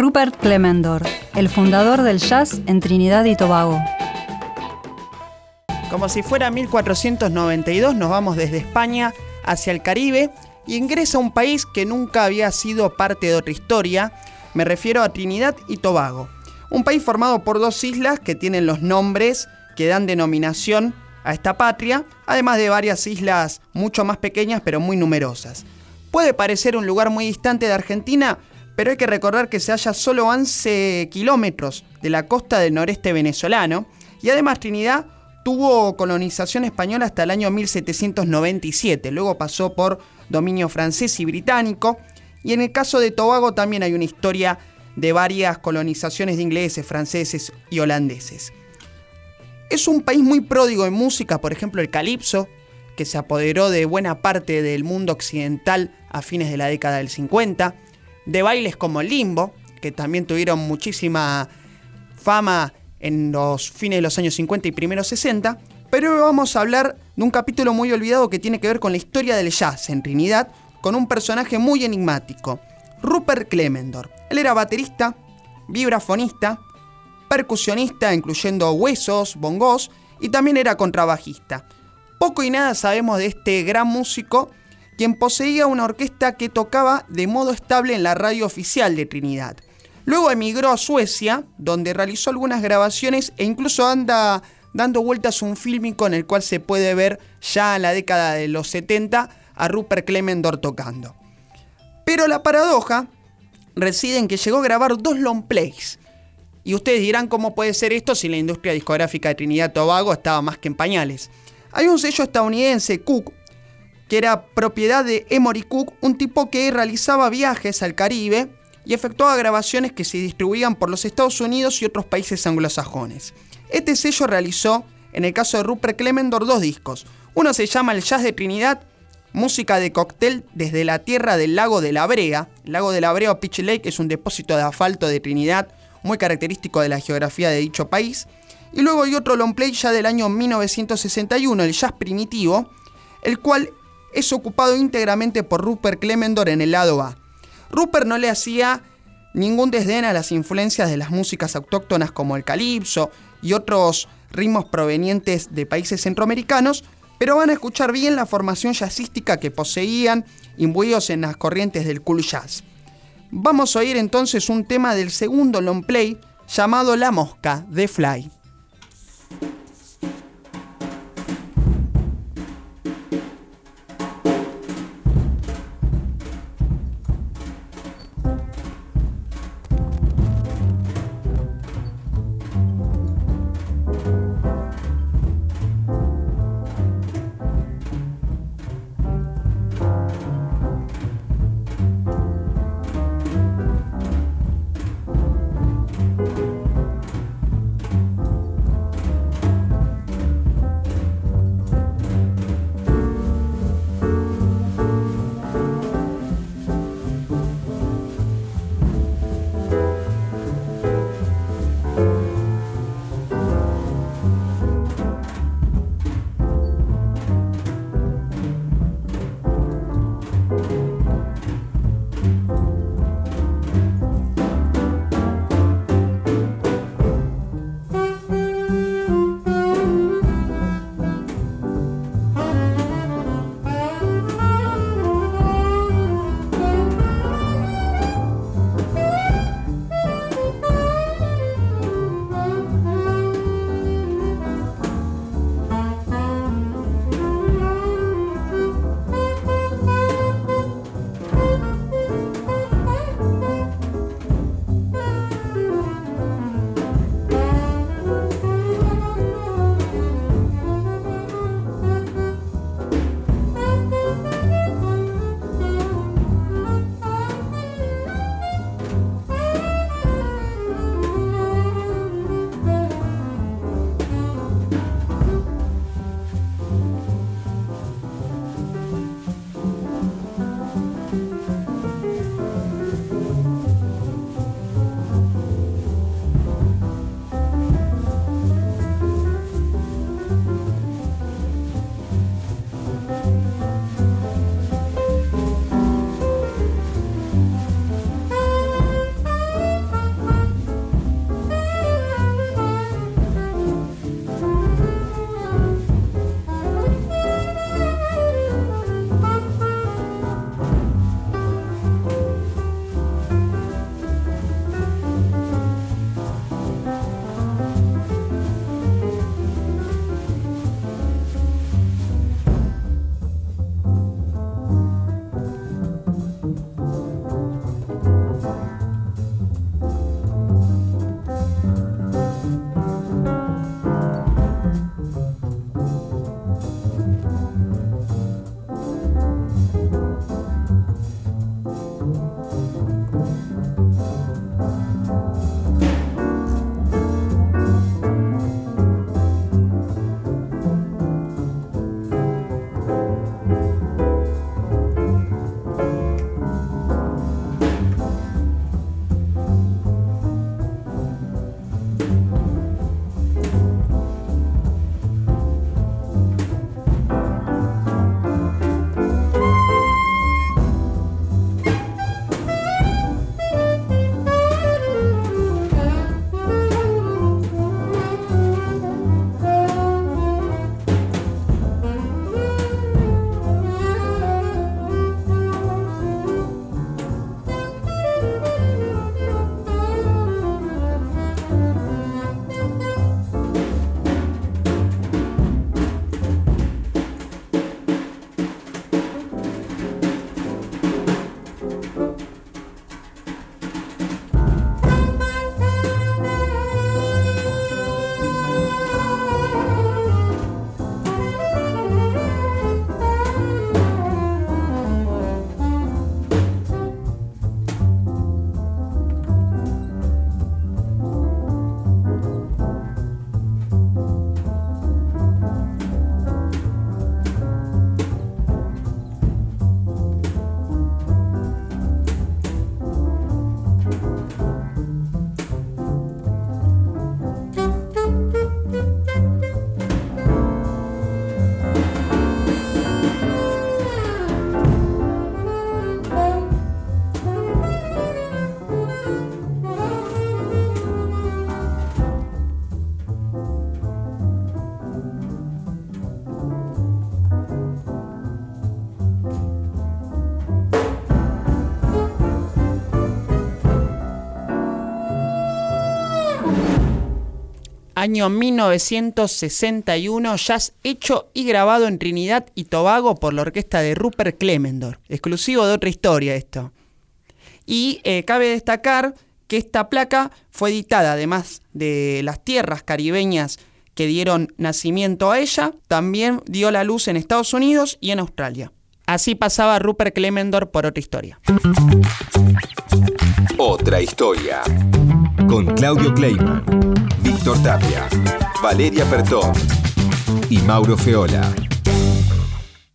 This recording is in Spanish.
Rupert Clemendor, el fundador del jazz en Trinidad y Tobago. Como si fuera 1492, nos vamos desde España hacia el Caribe y ingresa a un país que nunca había sido parte de otra historia. Me refiero a Trinidad y Tobago. Un país formado por dos islas que tienen los nombres que dan denominación a esta patria, además de varias islas mucho más pequeñas pero muy numerosas. Puede parecer un lugar muy distante de Argentina, pero hay que recordar que se halla solo 11 kilómetros de la costa del noreste venezolano y además Trinidad tuvo colonización española hasta el año 1797, luego pasó por dominio francés y británico. Y en el caso de Tobago también hay una historia de varias colonizaciones de ingleses, franceses y holandeses. Es un país muy pródigo en música, por ejemplo el calipso, que se apoderó de buena parte del mundo occidental a fines de la década del 50, de bailes como limbo, que también tuvieron muchísima fama en los fines de los años 50 y primeros 60, pero hoy vamos a hablar de un capítulo muy olvidado que tiene que ver con la historia del jazz en Trinidad, con un personaje muy enigmático, Rupert Clemendor. Él era baterista, vibrafonista, percusionista, incluyendo huesos, bongos, y también era contrabajista. Poco y nada sabemos de este gran músico, quien poseía una orquesta que tocaba de modo estable en la radio oficial de Trinidad. Luego emigró a Suecia, donde realizó algunas grabaciones e incluso anda dando vueltas un fílmico en el cual se puede ver ya en la década de los 70 a Rupert Clemendor tocando. Pero la paradoja reside en que llegó a grabar dos long plays. Y ustedes dirán cómo puede ser esto si la industria discográfica de Trinidad Tobago estaba más que en pañales. Hay un sello estadounidense, Cook, que era propiedad de Emory Cook, un tipo que realizaba viajes al Caribe y efectuaba grabaciones que se distribuían por los Estados Unidos y otros países anglosajones. Este sello realizó, en el caso de Rupert Clemendor, dos discos. Uno se llama El Jazz de Trinidad, música de cóctel desde la tierra del lago de la Brea. El lago de la Brea o Pitch Lake es un depósito de asfalto de Trinidad muy característico de la geografía de dicho país. Y luego hay otro long play ya del año 1961, el jazz primitivo, el cual es ocupado íntegramente por Rupert Clemendor en el lado A. Rupert no le hacía ningún desdén a las influencias de las músicas autóctonas como el calipso y otros ritmos provenientes de países centroamericanos, pero van a escuchar bien la formación jazzística que poseían, imbuidos en las corrientes del cool jazz. Vamos a oír entonces un tema del segundo long play llamado La Mosca de Fly. Año 1961, jazz hecho y grabado en Trinidad y Tobago por la orquesta de Rupert Clemendor. Exclusivo de otra historia esto. Y eh, cabe destacar que esta placa fue editada, además de las tierras caribeñas que dieron nacimiento a ella, también dio la luz en Estados Unidos y en Australia. Así pasaba Rupert Clemendor por otra historia. Otra historia. Con Claudio Kleiman, Víctor Tapia, Valeria Pertón y Mauro Feola.